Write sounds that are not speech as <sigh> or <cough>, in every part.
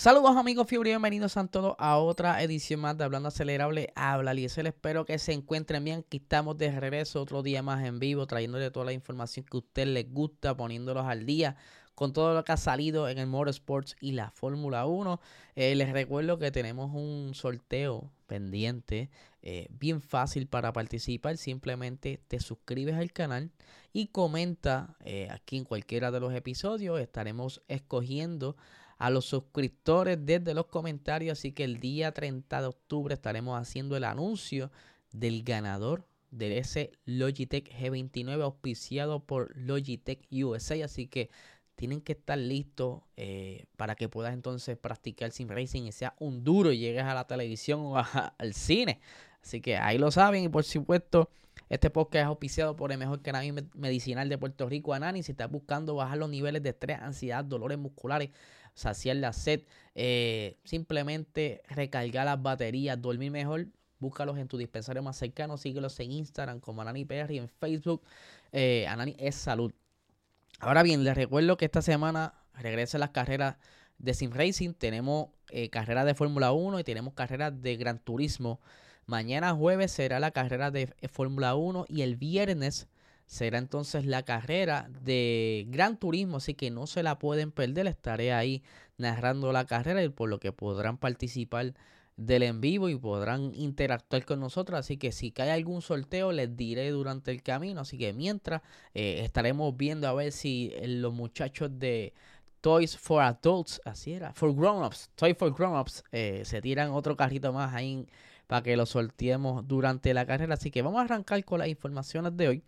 Saludos amigos fiebre bienvenidos a todos a otra edición más de Hablando Acelerable. Habla Liesel, espero que se encuentren bien. Aquí estamos de regreso otro día más en vivo, trayéndole toda la información que a usted les gusta, poniéndolos al día con todo lo que ha salido en el Motorsports y la Fórmula 1. Eh, les recuerdo que tenemos un sorteo pendiente, eh, bien fácil para participar. Simplemente te suscribes al canal y comenta eh, aquí en cualquiera de los episodios. Estaremos escogiendo a los suscriptores desde los comentarios. Así que el día 30 de octubre estaremos haciendo el anuncio del ganador de ese Logitech G29 auspiciado por Logitech USA. Así que tienen que estar listos eh, para que puedas entonces practicar sim racing y sea un duro y llegues a la televisión o <laughs> al cine. Así que ahí lo saben y por supuesto este podcast es auspiciado por el mejor cannabis medicinal de Puerto Rico, Anani. Si estás buscando bajar los niveles de estrés, ansiedad, dolores musculares, saciar la sed, eh, simplemente recargar las baterías, dormir mejor, búscalos en tu dispensario más cercano, síguelos en Instagram como Anani PR y en Facebook eh, Anani es salud. Ahora bien, les recuerdo que esta semana regresan las carreras de Sim Racing, tenemos eh, carreras de Fórmula 1 y tenemos carreras de Gran Turismo. Mañana jueves será la carrera de Fórmula 1 y el viernes será entonces la carrera de Gran Turismo, así que no se la pueden perder. Estaré ahí narrando la carrera y por lo que podrán participar del en vivo y podrán interactuar con nosotros. Así que si cae algún sorteo, les diré durante el camino. Así que mientras eh, estaremos viendo a ver si eh, los muchachos de Toys for Adults, así era, for Grown-Ups, Toys for Grown-Ups, eh, se tiran otro carrito más ahí para que lo sorteemos durante la carrera. Así que vamos a arrancar con las informaciones de hoy.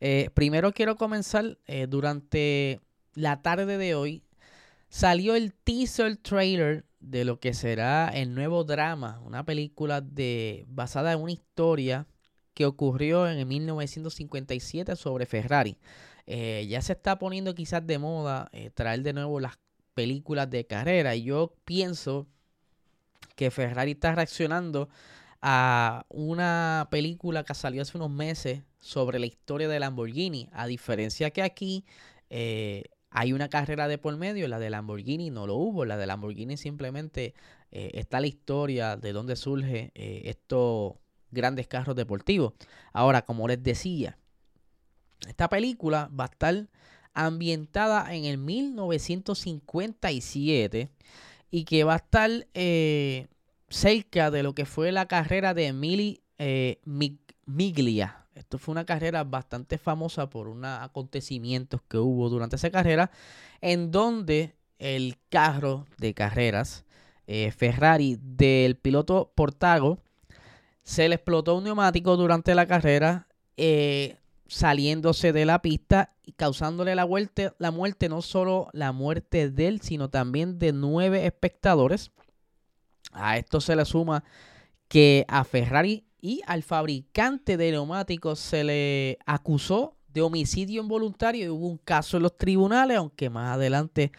Eh, primero quiero comenzar eh, durante la tarde de hoy. Salió el teaser trailer de lo que será el nuevo drama, una película de, basada en una historia que ocurrió en 1957 sobre Ferrari. Eh, ya se está poniendo quizás de moda traer de nuevo las películas de carrera y yo pienso que Ferrari está reaccionando a una película que salió hace unos meses sobre la historia de Lamborghini. A diferencia que aquí eh, hay una carrera de por medio, la de Lamborghini no lo hubo. La de Lamborghini simplemente eh, está la historia de dónde surge eh, estos grandes carros deportivos. Ahora, como les decía, esta película va a estar ambientada en el 1957 y que va a estar cerca de lo que fue la carrera de Emily Miglia. Esto fue una carrera bastante famosa por unos acontecimientos que hubo durante esa carrera, en donde el carro de carreras eh, Ferrari del piloto Portago se le explotó un neumático durante la carrera, eh, saliéndose de la pista y causándole la, muerte, la muerte, no solo la muerte de él, sino también de nueve espectadores. A esto se le suma que a Ferrari y al fabricante de neumáticos se le acusó de homicidio involuntario y hubo un caso en los tribunales, aunque más adelante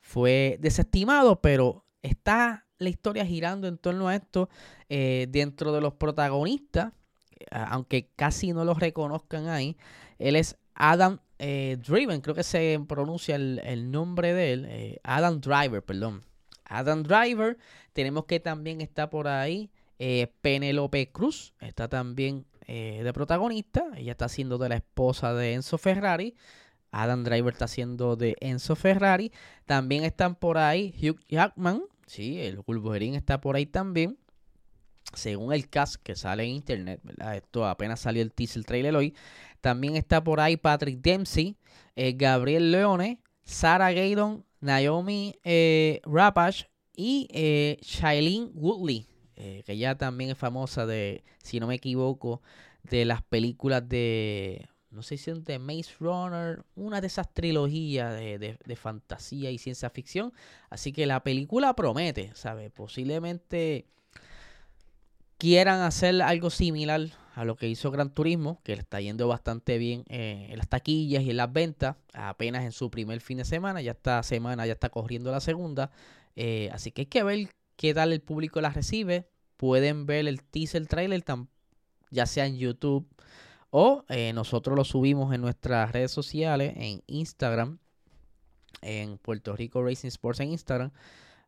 fue desestimado, pero está la historia girando en torno a esto eh, dentro de los protagonistas, eh, aunque casi no los reconozcan ahí, él es Adam eh, Driven, creo que se pronuncia el, nombre de él, Adam Driver, perdón. Adam Driver, tenemos que también está por ahí eh, Penelope Cruz está también eh, de protagonista. Ella está siendo de la esposa de Enzo Ferrari. Adam Driver está siendo de Enzo Ferrari. También están por ahí Hugh Jackman. Sí, el Wolverine está por ahí también. Según el cast que sale en internet, Esto apenas salió el teaser trailer hoy. También está por ahí Patrick Dempsey, eh, Gabriel Leone, Sarah Gaydon, Naomi Rapash y Shailene Woodley. Eh, que ya también es famosa de, si no me equivoco, de las películas de no sé si es de Maze Runner, una de esas trilogías de, de, fantasía y ciencia ficción. Así que la película promete, ¿sabes? Posiblemente quieran hacer algo similar a lo que hizo Gran Turismo, que le está yendo bastante bien eh, en las taquillas y en las ventas, apenas en su primer fin de semana, ya esta semana ya está corriendo la segunda, eh, así que hay que ver qué tal el público la recibe, pueden ver el teaser trailer ya sea en YouTube o eh, nosotros lo subimos en nuestras redes sociales, en Instagram, en Puerto Rico Racing Sports en Instagram.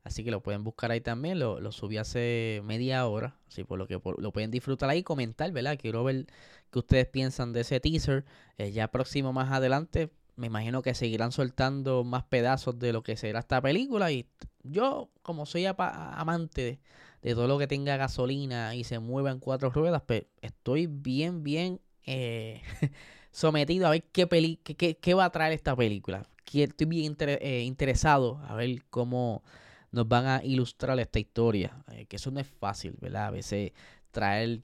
Así que lo pueden buscar ahí también. Lo, lo subí hace media hora. Así por lo que lo pueden disfrutar ahí y comentar, ¿verdad? Quiero ver qué ustedes piensan de ese teaser. Eh, ya próximo más adelante. Me imagino que seguirán soltando más pedazos de lo que será esta película. Y yo, como soy amante de, todo lo que tenga gasolina y se mueva en cuatro ruedas, pues estoy bien, bien eh, <laughs> sometido a ver qué, peli qué, qué, va a traer esta película. Estoy bien eh, interesado a ver cómo nos van a ilustrar esta historia. Eh, que eso no es fácil, ¿verdad? A veces traer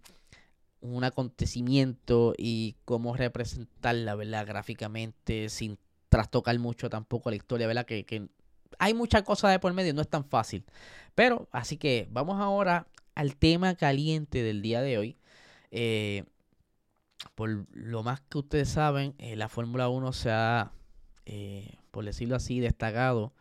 un acontecimiento y cómo representarla, ¿verdad? Gráficamente, sin trastocar mucho tampoco la historia, ¿verdad? Que, hay muchas cosas de por medio, no es tan fácil. Pero, así que vamos ahora al tema caliente del día de hoy. Eh, por lo más que ustedes saben, eh, la Fórmula 1 se ha, por decirlo así, destacado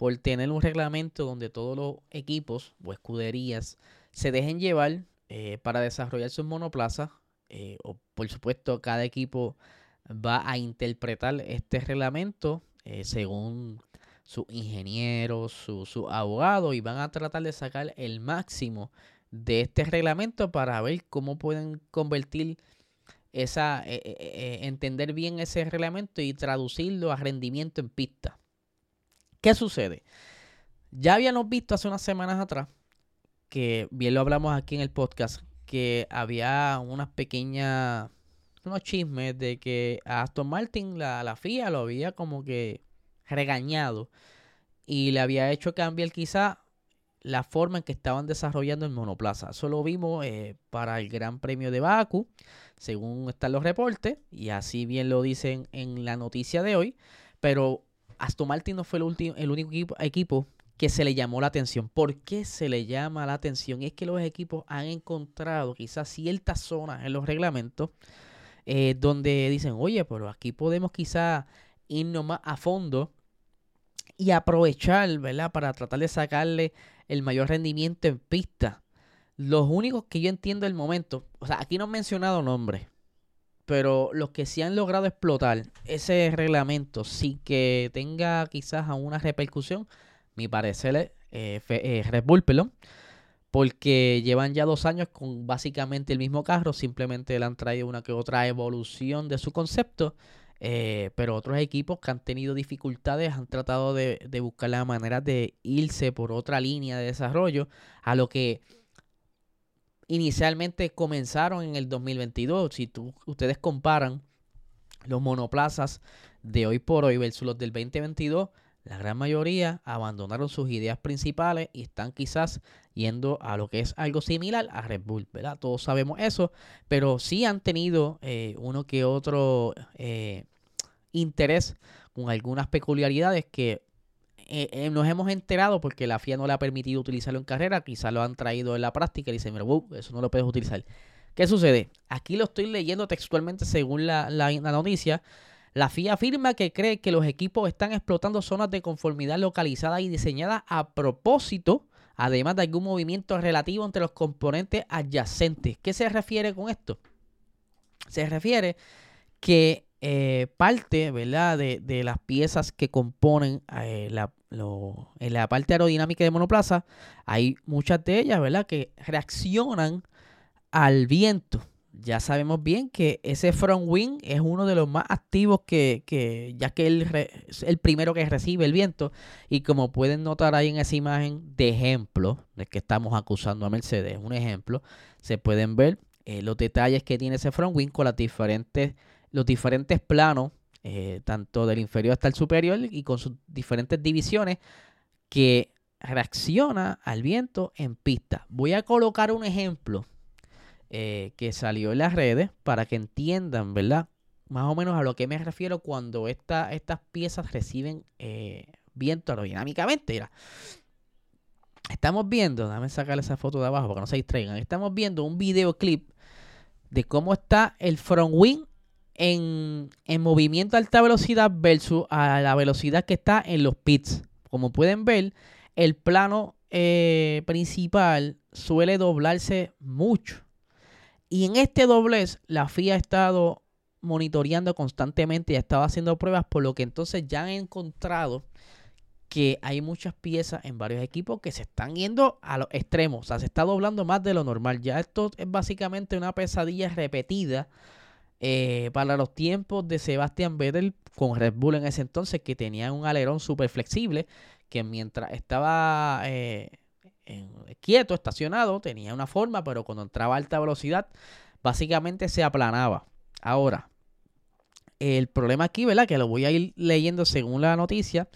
por tener un reglamento donde todos los equipos o escuderías se dejen llevar eh, para desarrollar sus monoplazas. Eh, o por supuesto, cada equipo va a interpretar este reglamento eh, según sus ingenieros, sus su abogados y van a tratar de sacar el máximo de este reglamento para ver cómo pueden convertir esa, entender bien ese reglamento y traducirlo a rendimiento en pista. ¿Qué sucede? Ya habíamos visto hace unas semanas atrás, que bien lo hablamos aquí en el podcast, que había unas pequeñas, unos chismes de que a Aston Martin, la, la FIA, lo había como que regañado y le había hecho cambiar quizá la forma en que estaban desarrollando el monoplaza. Eso lo vimos eh, para el Gran Premio de Baku, según están los reportes, y así bien lo dicen en la noticia de hoy. Pero Aston Martin no fue el, último, el único equipo, que se le llamó la atención. ¿Por qué se le llama la atención? Es que los equipos han encontrado quizás ciertas zonas en los reglamentos eh, donde dicen, oye, pero aquí podemos quizás irnos más a fondo y aprovechar, ¿verdad? Para tratar de sacarle el mayor rendimiento en pista. Los únicos que yo entiendo el momento, o sea, aquí no han mencionado nombres, pero los que sí han logrado explotar ese reglamento sin que tenga quizás una repercusión, mi parecer es eh, eh, Red Bull, porque llevan ya dos años con básicamente el mismo carro, simplemente le han traído una que otra evolución de su concepto, eh, pero otros equipos que han tenido dificultades han tratado de, de buscar la manera de irse por otra línea de desarrollo, a lo que inicialmente comenzaron en el 2022. Si tú, ustedes comparan los monoplazas de hoy por hoy versus los del 2022, la gran mayoría abandonaron sus ideas principales y están quizás yendo a lo que es algo similar a Red Bull, ¿verdad? Todos sabemos eso, pero sí han tenido eh, uno que otro eh, interés con algunas peculiaridades que eh, eh, nos hemos enterado porque la FIA no le ha permitido utilizarlo en carrera, quizás lo han traído en la práctica y dicen, mira, eso no lo puedes utilizar. ¿Qué sucede? Aquí lo estoy leyendo textualmente según la, noticia. La FIA afirma que cree que los equipos están explotando zonas de conformidad localizadas y diseñadas a propósito, además de algún movimiento relativo entre los componentes adyacentes. ¿Qué se refiere con esto? Se refiere que eh, parte, ¿verdad? De, de, las piezas que componen eh, la, la parte aerodinámica de monoplaza, hay muchas de ellas, ¿verdad? Que reaccionan al viento. Ya sabemos bien que ese front wing es uno de los más activos que, que ya que él es el primero que recibe el viento. Y como pueden notar ahí en esa imagen de ejemplo, de que estamos acusando a Mercedes, un ejemplo, se pueden ver eh, los detalles que tiene ese front wing con las diferentes los diferentes planos, eh, tanto del inferior hasta el superior, y con sus diferentes divisiones, que reacciona al viento en pista. Voy a colocar un ejemplo eh, que salió en las redes para que entiendan, ¿verdad? más o menos a lo que me refiero cuando estas piezas reciben eh, viento aerodinámicamente. Mira. Estamos viendo, déjame sacar esa foto de abajo para que no se distraigan. Estamos viendo un videoclip de cómo está el front wing en, movimiento a alta velocidad versus a la velocidad que está en los pits. Como pueden ver, el plano eh, principal suele doblarse mucho. Y en este doblez, la FIA ha estado monitoreando constantemente y ha estado haciendo pruebas, por lo que entonces ya han encontrado que hay muchas piezas en varios equipos que se están yendo a los extremos. O sea, se está doblando más de lo normal. Ya esto es básicamente una pesadilla repetida eh, para los tiempos de Sebastian Vettel con Red Bull en ese entonces, que tenía un alerón súper flexible, que mientras estaba eh, quieto, estacionado, tenía una forma, pero cuando entraba a alta velocidad, básicamente se aplanaba. Ahora, el problema aquí, ¿verdad? Que lo voy a ir leyendo según la noticia.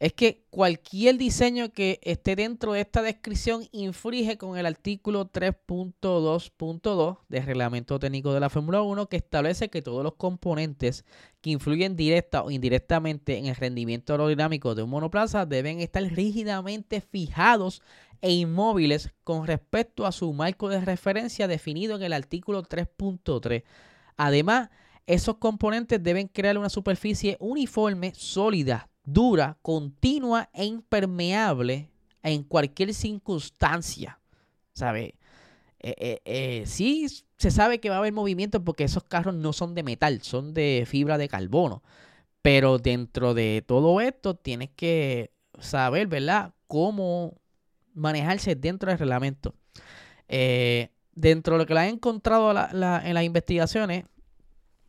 Es que cualquier diseño que esté dentro de esta descripción infringe con el artículo 3.2.2 del reglamento técnico de la Fórmula 1 que establece que todos los componentes que influyen directa o indirectamente en el rendimiento aerodinámico de un monoplaza deben estar rígidamente fijados e inmóviles con respecto a su marco de referencia definido en el artículo 3.3. Además, esos componentes deben crear una superficie uniforme, sólida, dura, continua e impermeable en cualquier circunstancia. ¿Sabe? Eh, eh, eh, sí se sabe que va a haber movimiento porque esos carros no son de metal, son de fibra de carbono. Pero dentro de todo esto tienes que saber, ¿verdad? Cómo manejarse dentro del reglamento. dentro de lo que le han encontrado en las investigaciones,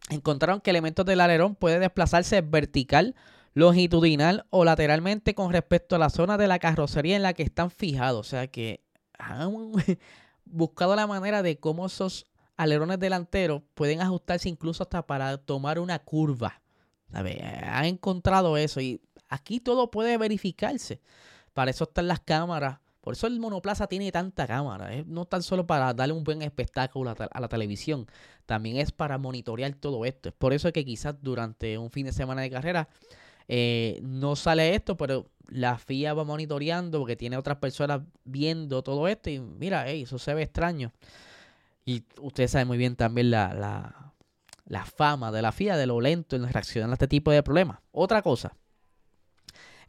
encontraron que elementos del alerón pueden desplazarse vertical longitudinal o lateralmente con respecto a la zona de la carrocería en la que están fijados. O sea que han <laughs> buscado la manera de cómo esos alerones delanteros pueden ajustarse incluso hasta para tomar una curva. Han encontrado eso y aquí todo puede verificarse. Para eso están las cámaras. Por eso el monoplaza tiene tanta cámara. No tan solo para darle un buen espectáculo a la televisión, también es para monitorear todo esto. Es por eso que quizás durante un fin de semana de carrera eh, no sale esto, pero la FIA va monitoreando porque tiene otras personas viendo todo esto y mira, eso se ve extraño. Y ustedes saben muy bien también la, fama de la FIA, de lo lento en reaccionar a este tipo de problemas. Otra cosa,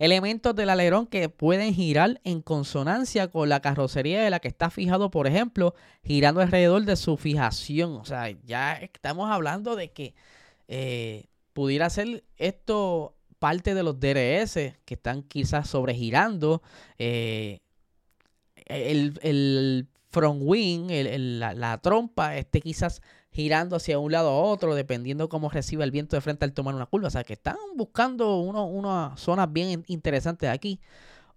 elementos del alerón que pueden girar en consonancia con la carrocería de la que está fijado, por ejemplo, girando alrededor de su fijación. O sea, ya estamos hablando de que eh, pudiera ser esto parte de los DRS que están quizás sobregirando. Eh, el, front wing, la, trompa, esté quizás girando hacia un lado a otro, dependiendo cómo reciba el viento de frente al tomar una curva. O sea, que están buscando uno, unas zonas bien interesantes aquí.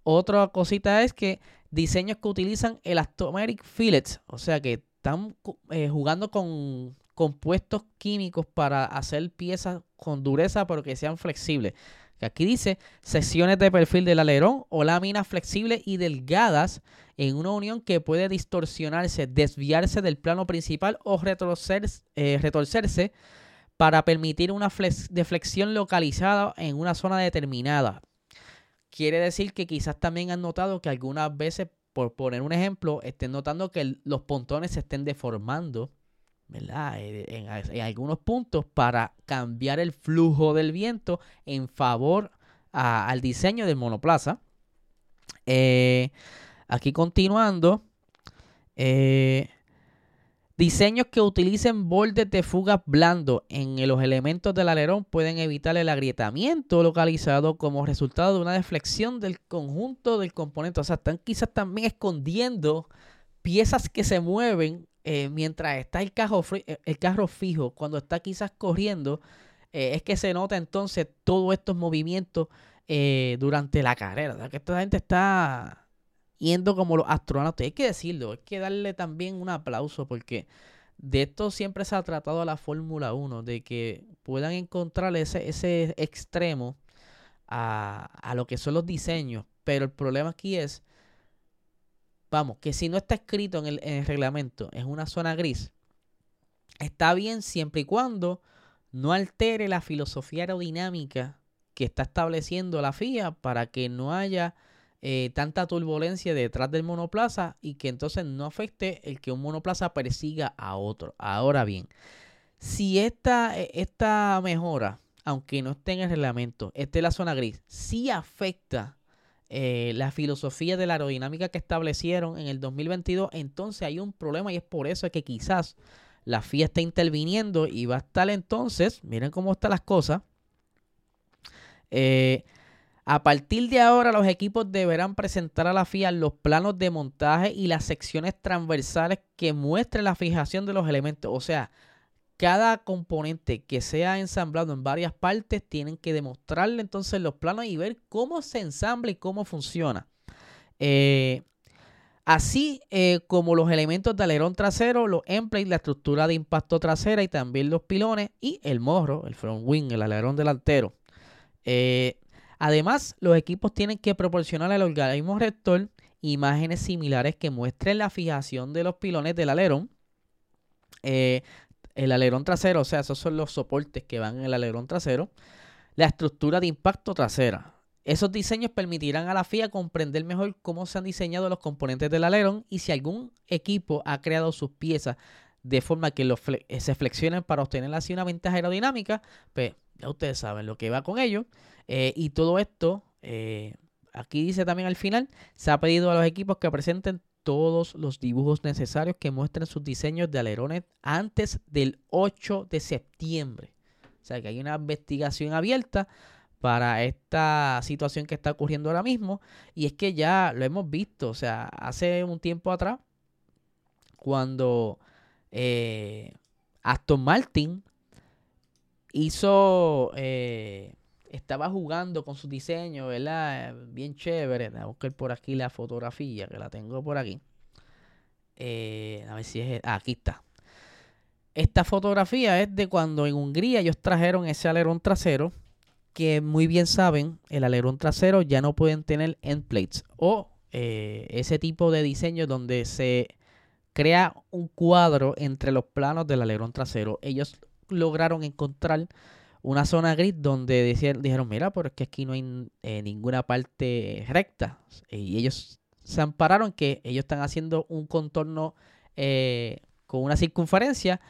Otra cosita es que diseños que utilizan elastomeric fillets, o sea, que están eh, jugando con compuestos químicos para hacer piezas con dureza pero que sean flexibles. Aquí dice secciones de perfil del alerón o láminas flexibles y delgadas en una unión que puede distorsionarse, desviarse del plano principal o eh, retorcerse para permitir una deflexión localizada en una zona determinada. Quiere decir que quizás también han notado que algunas veces, por poner un ejemplo, estén notando que los pontones se estén deformando ¿verdad? Eh, en, algunos puntos para cambiar el flujo del viento en favor al diseño del monoplaza. Eh, aquí continuando. Eh, diseños que utilicen bordes de fugas blando en los elementos del alerón pueden evitar el agrietamiento localizado como resultado de una deflexión del conjunto del componente. O sea, están quizás también escondiendo piezas que se mueven eh, mientras está el carro, eh, el carro fijo, cuando está quizás corriendo, eh, es que se nota entonces todos estos movimientos durante la carrera. que esta gente está yendo como los astronautas. Hay que decirlo, hay que darle también un aplauso porque de esto siempre se ha tratado a la Fórmula 1, de que puedan encontrar ese, ese extremo a, a lo que son los diseños. Pero el problema aquí es vamos, que si no está escrito en el, reglamento, es una zona gris, está bien siempre y cuando no altere la filosofía aerodinámica que está estableciendo la FIA para que no haya eh, tanta turbulencia detrás del monoplaza y que entonces no afecte el que un monoplaza persiga a otro. Ahora bien, si esta, e, esta mejora, aunque no esté en el reglamento, esté en la zona gris, sí afecta eh, la filosofía de la aerodinámica que establecieron en el 2022, entonces hay un problema y es por eso que quizás la FIA está interviniendo y va a estar entonces, miren cómo están las cosas, eh, a partir de ahora, los equipos deberán presentar a la FIA los planos de montaje y las secciones transversales que muestren la fijación de los elementos. O sea, cada componente que sea ensamblado en varias partes tienen que demostrarle entonces los planos y ver cómo se ensambla y cómo funciona. Eh, así eh, como los elementos de alerón trasero, los emplates, la estructura de impacto trasera y también los pilones y el morro, el front wing, el alerón delantero. Eh, además, los equipos tienen que proporcionar al organismo rector imágenes similares que muestren la fijación de los pilones del alerón. El alerón trasero, o sea, esos son los soportes que van en el alerón trasero. La estructura de impacto trasera. Esos diseños permitirán a la FIA comprender mejor cómo se han diseñado los componentes del alerón y si algún equipo ha creado sus piezas de forma que los se flexionen para obtener así una ventaja aerodinámica, pues ya ustedes saben lo que va con ello. Eh, y todo esto, eh, aquí dice también al final, se ha pedido a los equipos que presenten todos los dibujos necesarios que muestren sus diseños de alerones antes del 8 de septiembre. O sea que hay una investigación abierta para esta situación que está ocurriendo ahora mismo. Y es que ya lo hemos visto. O sea, hace un tiempo atrás, cuando eh, Aston Martin hizo, eh, estaba jugando con su diseño, ¿verdad? Bien chévere. Voy a por aquí la fotografía, que la tengo por aquí. Eh, a ver si es... Ah, aquí está. Esta fotografía es de cuando en Hungría ellos trajeron ese alerón trasero, que muy bien saben, el alerón trasero ya no pueden tener end plates o eh, ese tipo de diseño donde se crea un cuadro entre los planos del alerón trasero. Ellos lograron encontrar una zona gris donde dijeron, mira, pero es que aquí no hay eh, ninguna parte recta. Y ellos se ampararon que ellos están haciendo un contorno eh, con una circunferencia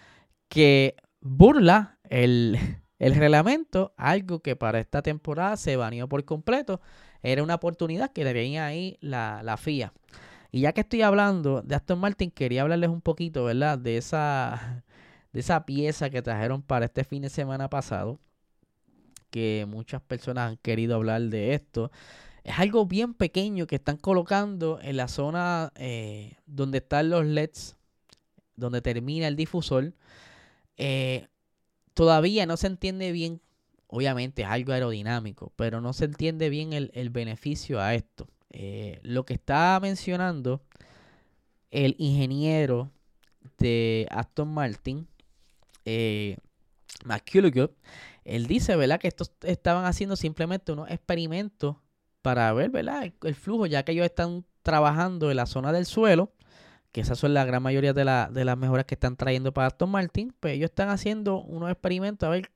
que burla el, <laughs> reglamento, algo que para esta temporada se baneó por completo. Era una oportunidad que le venía ahí la, la FIA. Y ya que estoy hablando de Aston Martin, quería hablarles un poquito, ¿verdad? De esa <laughs> de esa pieza que trajeron para este fin de semana pasado, que muchas personas han querido hablar de esto. Es algo bien pequeño que están colocando en la zona eh, donde están los LEDs, donde termina el difusor. Eh, todavía no se entiende bien, obviamente es algo aerodinámico, pero no se entiende bien el, beneficio a esto. Eh, lo que está mencionando el ingeniero de Aston Martin eh, él dice, ¿verdad? Que estos estaban haciendo simplemente unos experimentos para ver, ¿verdad? El, flujo, ya que ellos están trabajando en la zona del suelo, que esas son la gran mayoría de, de las mejoras que están trayendo para Aston Martin, pues ellos están haciendo unos experimentos a ver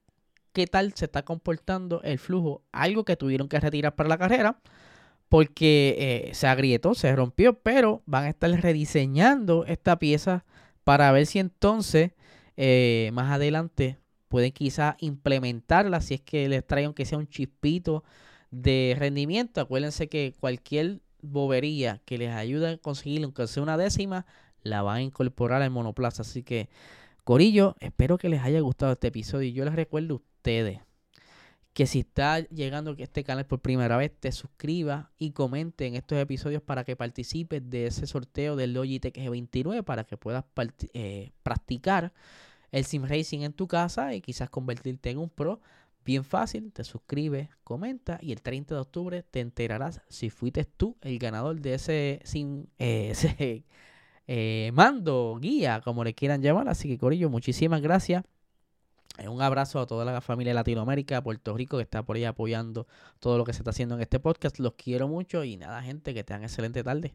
qué tal se está comportando el flujo, algo que tuvieron que retirar para la carrera, porque eh, se agrietó, se rompió, pero van a estar rediseñando esta pieza para ver si entonces eh, más adelante pueden quizás implementarla si es que les trae aunque sea un chispito de rendimiento. Acuérdense que cualquier bobería que les ayude a conseguir aunque sea una décima, la van a incorporar al monoplaza. Así que, Corillo, espero que les haya gustado este episodio. Y yo les recuerdo a ustedes que si está llegando a este canal por primera vez, te suscribas y comente en estos episodios para que participes de ese sorteo del Logitech G29 para que puedas eh, practicar el sim racing en tu casa y quizás convertirte en un pro. Bien fácil, te suscribes, comenta y el 30 de octubre te enterarás si fuiste tú el ganador de ese, sim, <laughs> eh, ese eh, mando, guía, como le quieran llamar. Así que Corillo, muchísimas gracias. Eh, un abrazo a toda la familia de Latinoamérica, Puerto Rico, que está por ahí apoyando todo lo que se está haciendo en este podcast. Los quiero mucho y nada, gente, que tengan excelente tarde.